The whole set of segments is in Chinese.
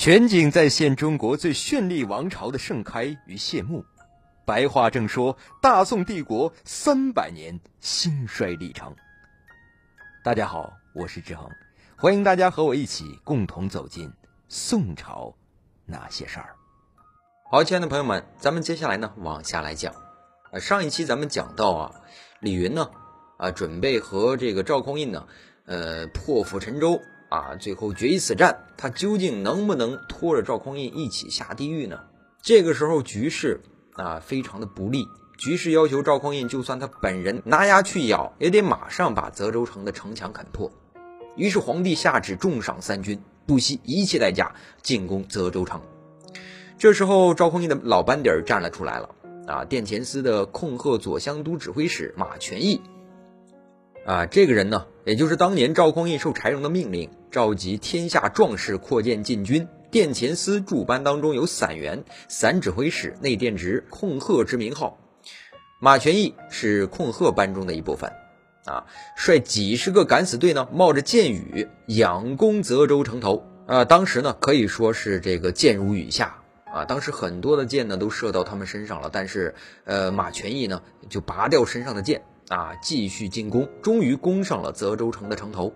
全景再现中国最绚丽王朝的盛开与谢幕。白话正说大宋帝国三百年兴衰历程。大家好，我是志恒，欢迎大家和我一起共同走进宋朝那些事儿。好，亲爱的朋友们，咱们接下来呢往下来讲。呃，上一期咱们讲到啊，李云呢啊准备和这个赵匡胤呢呃破釜沉舟。啊，最后决一死战，他究竟能不能拖着赵匡胤一起下地狱呢？这个时候局势啊非常的不利，局势要求赵匡胤就算他本人拿牙去咬，也得马上把泽州城的城墙砍破。于是皇帝下旨重赏三军，不惜一切代价进攻泽州城。这时候赵匡胤的老班底儿站了出来了啊，殿前司的控鹤左乡都指挥使马全义。啊，这个人呢，也就是当年赵匡胤受柴荣的命令，召集天下壮士扩建禁军，殿前司驻班当中有散员、散指挥使、内殿职、控鹤之名号。马全义是控鹤班中的一部分，啊，率几十个敢死队呢，冒着箭雨仰攻泽州城头。啊，当时呢可以说是这个箭如雨下，啊，当时很多的箭呢都射到他们身上了，但是，呃，马全义呢就拔掉身上的箭。啊！继续进攻，终于攻上了泽州城的城头。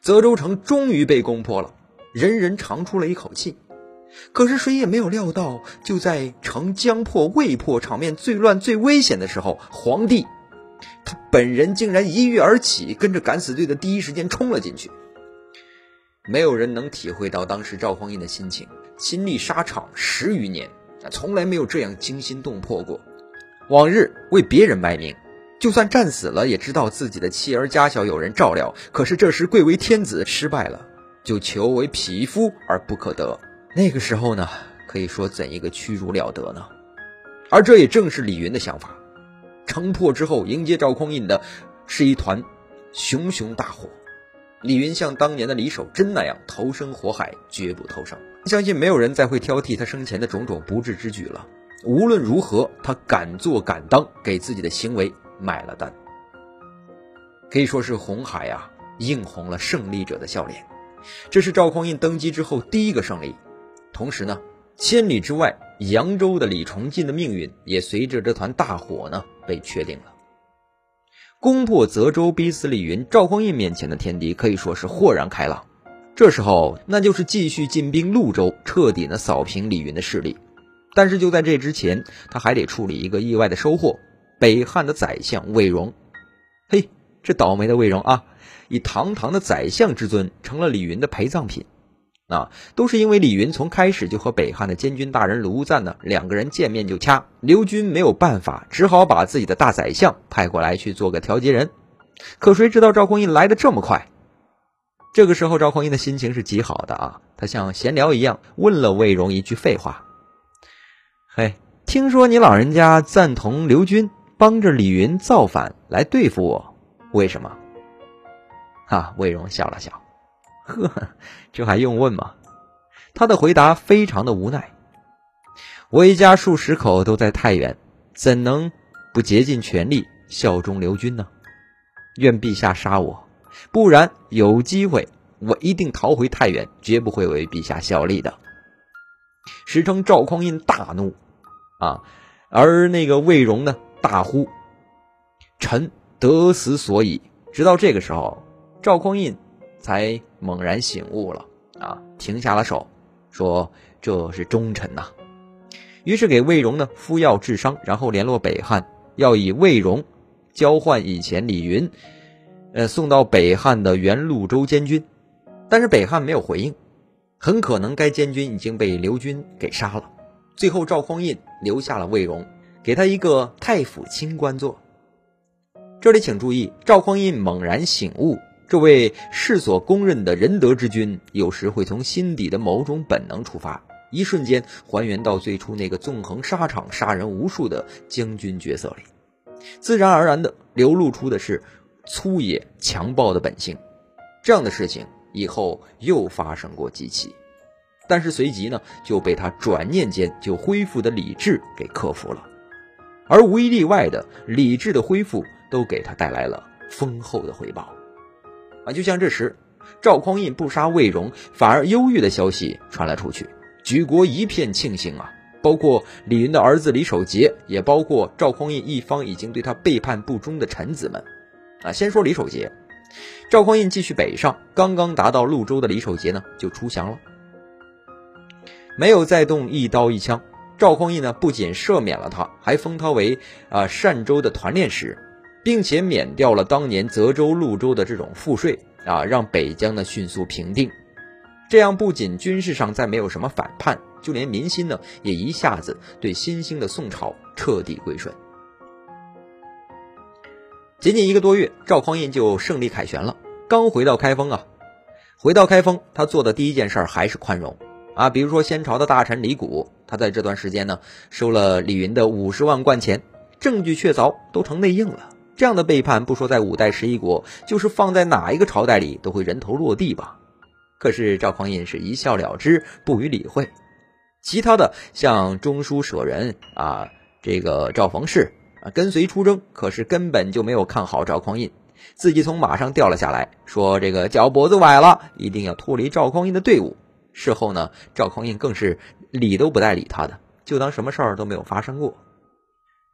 泽州城终于被攻破了，人人长出了一口气。可是谁也没有料到，就在城将破未破、场面最乱最危险的时候，皇帝他本人竟然一跃而起，跟着敢死队的第一时间冲了进去。没有人能体会到当时赵匡胤的心情，亲历沙场十余年，从来没有这样惊心动魄过。往日为别人卖命。就算战死了，也知道自己的妻儿家小有人照料。可是这时贵为天子，失败了就求为匹夫而不可得。那个时候呢，可以说怎一个屈辱了得呢？而这也正是李云的想法。城破之后，迎接赵匡胤的是一团熊熊大火。李云像当年的李守贞那样投身火海，绝不投生。相信没有人再会挑剔他生前的种种不智之举了。无论如何，他敢做敢当，给自己的行为。买了单，可以说是红海啊映红了胜利者的笑脸。这是赵匡胤登基之后第一个胜利，同时呢，千里之外扬州的李崇进的命运也随着这团大火呢被确定了。攻破泽州，逼死李云，赵匡胤面前的天敌可以说是豁然开朗。这时候，那就是继续进兵潞州，彻底的扫平李云的势力。但是就在这之前，他还得处理一个意外的收获。北汉的宰相魏荣，嘿，这倒霉的魏荣啊，以堂堂的宰相之尊成了李云的陪葬品，啊，都是因为李云从开始就和北汉的监军大人卢赞呢两个人见面就掐，刘军没有办法，只好把自己的大宰相派过来去做个调解人。可谁知道赵匡胤来的这么快？这个时候赵匡胤的心情是极好的啊，他像闲聊一样问了魏荣一句废话：“嘿，听说你老人家赞同刘军？”帮着李云造反来对付我，为什么？哈，魏荣笑了笑，呵，这还用问吗？他的回答非常的无奈。我一家数十口都在太原，怎能不竭尽全力效忠刘军呢？愿陛下杀我，不然有机会我一定逃回太原，绝不会为陛下效力的。史称赵匡胤大怒啊，而那个魏荣呢？大呼：“臣得死所以！”直到这个时候，赵匡胤才猛然醒悟了啊，停下了手，说：“这是忠臣呐。”于是给魏荣呢敷药治伤，然后联络北汉，要以魏荣交换以前李云，呃，送到北汉的原潞州监军。但是北汉没有回应，很可能该监军已经被刘军给杀了。最后，赵匡胤留下了魏荣。给他一个太府卿官做。这里请注意，赵匡胤猛然醒悟，这位世所公认的仁德之君，有时会从心底的某种本能出发，一瞬间还原到最初那个纵横沙场、杀人无数的将军角色里，自然而然的流露出的是粗野强暴的本性。这样的事情以后又发生过几起，但是随即呢就被他转念间就恢复的理智给克服了。而无一例外的理智的恢复，都给他带来了丰厚的回报，啊，就像这时赵匡胤不杀魏荣，反而忧郁的消息传了出去，举国一片庆幸啊！包括李云的儿子李守节，也包括赵匡胤一方已经对他背叛不忠的臣子们。啊，先说李守节，赵匡胤继续北上，刚刚达到潞州的李守节呢，就出降了，没有再动一刀一枪。赵匡胤呢，不仅赦免了他，还封他为啊善州的团练使，并且免掉了当年泽州、潞州的这种赋税啊，让北疆呢迅速平定。这样不仅军事上再没有什么反叛，就连民心呢也一下子对新兴的宋朝彻底归顺。仅仅一个多月，赵匡胤就胜利凯旋了。刚回到开封啊，回到开封，他做的第一件事还是宽容。啊，比如说先朝的大臣李谷，他在这段时间呢收了李云的五十万贯钱，证据确凿，都成内应了。这样的背叛，不说在五代十一国，就是放在哪一个朝代里都会人头落地吧。可是赵匡胤是一笑了之，不予理会。其他的像中书舍人啊，这个赵冯氏啊，跟随出征，可是根本就没有看好赵匡胤，自己从马上掉了下来，说这个脚脖子崴了，一定要脱离赵匡胤的队伍。事后呢，赵匡胤更是理都不带理他的，就当什么事儿都没有发生过。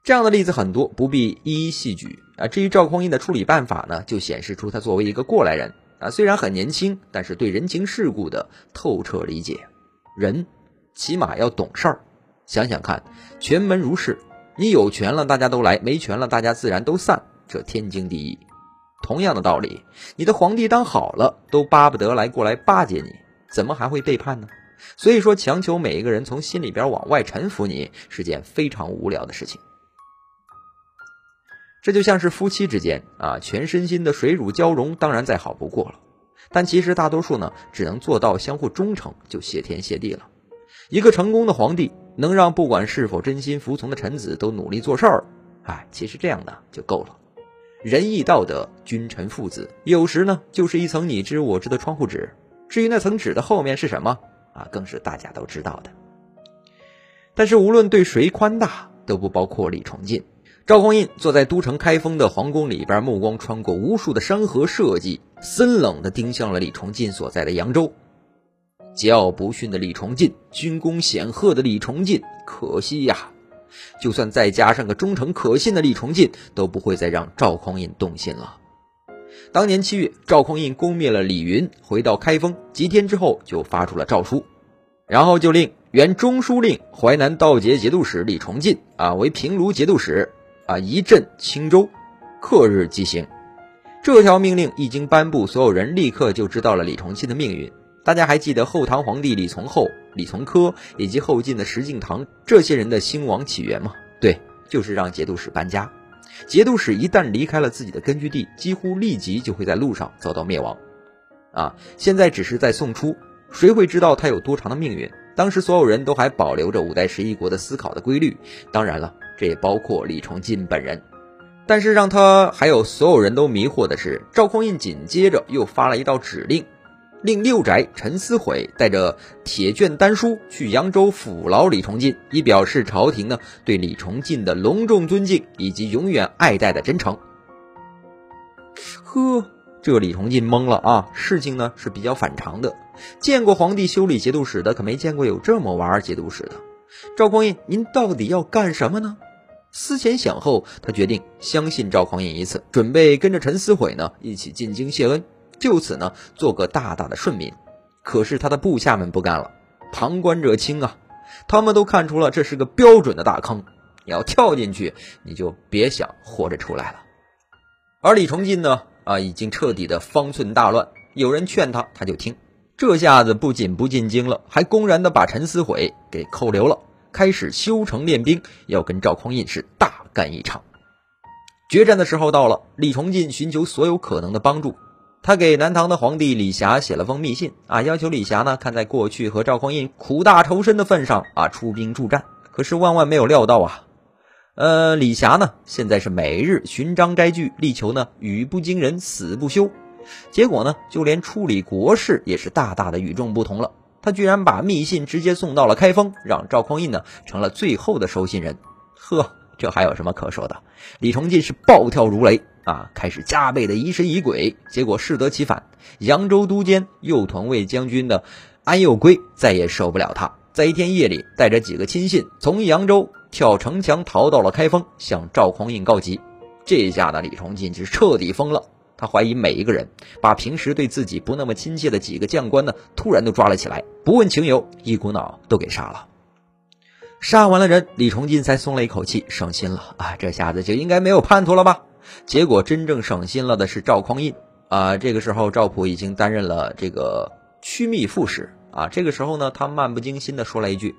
这样的例子很多，不必一一细举啊。至于赵匡胤的处理办法呢，就显示出他作为一个过来人啊，虽然很年轻，但是对人情世故的透彻理解。人起码要懂事儿。想想看，权门如是，你有权了，大家都来；没权了，大家自然都散，这天经地义。同样的道理，你的皇帝当好了，都巴不得来过来巴结你。怎么还会背叛呢？所以说，强求每一个人从心里边往外臣服你，是件非常无聊的事情。这就像是夫妻之间啊，全身心的水乳交融，当然再好不过了。但其实大多数呢，只能做到相互忠诚，就谢天谢地了。一个成功的皇帝，能让不管是否真心服从的臣子都努力做事儿，哎，其实这样的就够了。仁义道德，君臣父子，有时呢，就是一层你知我知的窗户纸。至于那层纸的后面是什么啊，更是大家都知道的。但是无论对谁宽大，都不包括李崇进。赵匡胤坐在都城开封的皇宫里边，目光穿过无数的山河社稷，森冷的盯向了李崇进所在的扬州。桀骜不驯的李崇进，军功显赫的李崇进，可惜呀，就算再加上个忠诚可信的李崇进，都不会再让赵匡胤动心了。当年七月，赵匡胤攻灭了李云，回到开封，几天之后就发出了诏书，然后就令原中书令、淮南道节节度使李崇进啊为平卢节度使，啊一镇青州，刻日即行。这条命令一经颁布，所有人立刻就知道了李崇进的命运。大家还记得后唐皇帝李从厚、李从珂以及后晋的石敬瑭这些人的兴亡起源吗？对，就是让节度使搬家。节度使一旦离开了自己的根据地，几乎立即就会在路上遭到灭亡。啊，现在只是在送出，谁会知道他有多长的命运？当时所有人都还保留着五代十一国的思考的规律，当然了，这也包括李崇进本人。但是让他还有所有人都迷惑的是，赵匡胤紧接着又发了一道指令。令六宅陈思悔带着铁卷丹书去扬州抚劳李崇进，以表示朝廷呢对李崇进的隆重尊敬以及永远爱戴的真诚。呵，这李崇进懵了啊！事情呢是比较反常的，见过皇帝修理节度使的，可没见过有这么玩节度使的。赵匡胤，您到底要干什么呢？思前想后，他决定相信赵匡胤一次，准备跟着陈思悔呢一起进京谢恩。就此呢，做个大大的顺民。可是他的部下们不干了，旁观者清啊，他们都看出了这是个标准的大坑，你要跳进去，你就别想活着出来了。而李崇进呢，啊，已经彻底的方寸大乱。有人劝他，他就听。这下子不仅不进京了，还公然的把陈思悔给扣留了，开始修城练兵，要跟赵匡胤是大干一场。决战的时候到了，李崇进寻求所有可能的帮助。他给南唐的皇帝李霞写了封密信啊，要求李霞呢，看在过去和赵匡胤苦大仇深的份上啊，出兵助战。可是万万没有料到啊，呃，李霞呢，现在是每日寻章摘句，力求呢语不惊人死不休。结果呢，就连处理国事也是大大的与众不同了。他居然把密信直接送到了开封，让赵匡胤呢成了最后的收信人。呵，这还有什么可说的？李崇进是暴跳如雷啊，开始加倍的疑神疑鬼，结果适得其反。扬州都监右屯卫将军的安佑圭再也受不了他，在一天夜里，带着几个亲信从扬州跳城墙逃到了开封，向赵匡胤告急。这下呢，李崇进是彻底疯了。他怀疑每一个人，把平时对自己不那么亲切的几个将官呢，突然都抓了起来，不问情由，一股脑都给杀了。杀完了人，李崇进才松了一口气，省心了啊！这下子就应该没有叛徒了吧？结果真正省心了的是赵匡胤啊！这个时候赵普已经担任了这个枢密副使啊。这个时候呢，他漫不经心地说了一句：“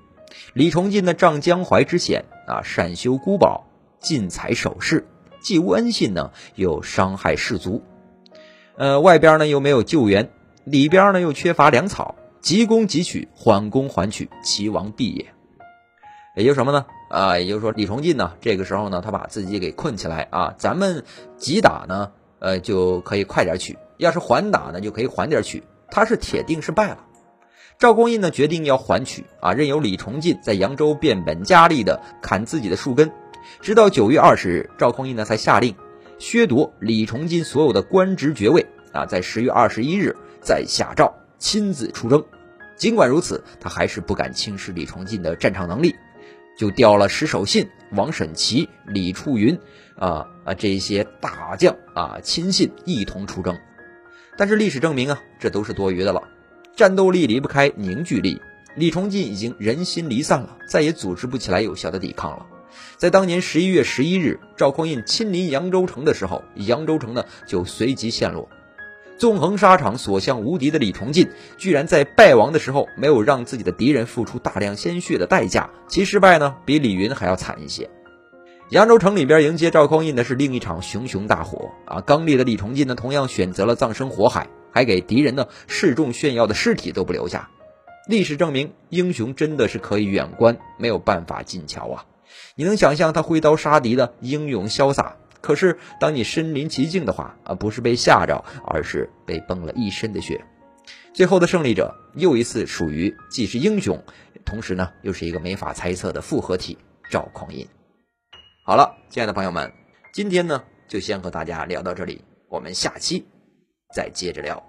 李崇进呢，仗江淮之险啊，善修孤堡，尽采首饰，既无恩信呢，又伤害士卒。”呃，外边呢又没有救援，里边呢又缺乏粮草，急攻急取，缓攻缓取，其亡必也。也就什么呢？啊，也就是说李崇进呢，这个时候呢，他把自己给困起来啊，咱们急打呢，呃，就可以快点取；要是缓打呢，就可以缓点取。他是铁定是败了。赵匡胤呢，决定要缓取啊，任由李崇进在扬州变本加厉的砍自己的树根，直到九月二十日，赵匡胤呢才下令。削夺李崇进所有的官职爵位啊，在十月二十一日再下诏亲自出征。尽管如此，他还是不敢轻视李崇进的战场能力，就调了石守信、王审琦、李处云啊啊这些大将啊亲信一同出征。但是历史证明啊，这都是多余的了。战斗力离不开凝聚力，李崇进已经人心离散了，再也组织不起来有效的抵抗了。在当年十一月十一日，赵匡胤亲临扬州城的时候，扬州城呢就随即陷落。纵横沙场、所向无敌的李崇进，居然在败亡的时候没有让自己的敌人付出大量鲜血的代价，其失败呢比李云还要惨一些。扬州城里边迎接赵匡胤的是另一场熊熊大火啊！刚烈的李崇进呢，同样选择了葬身火海，还给敌人呢示众炫耀的尸体都不留下。历史证明，英雄真的是可以远观，没有办法近瞧啊！你能想象他挥刀杀敌的英勇潇洒？可是当你身临其境的话，啊，不是被吓着，而是被崩了一身的血。最后的胜利者又一次属于既是英雄，同时呢又是一个没法猜测的复合体——赵匡胤。好了，亲爱的朋友们，今天呢就先和大家聊到这里，我们下期再接着聊。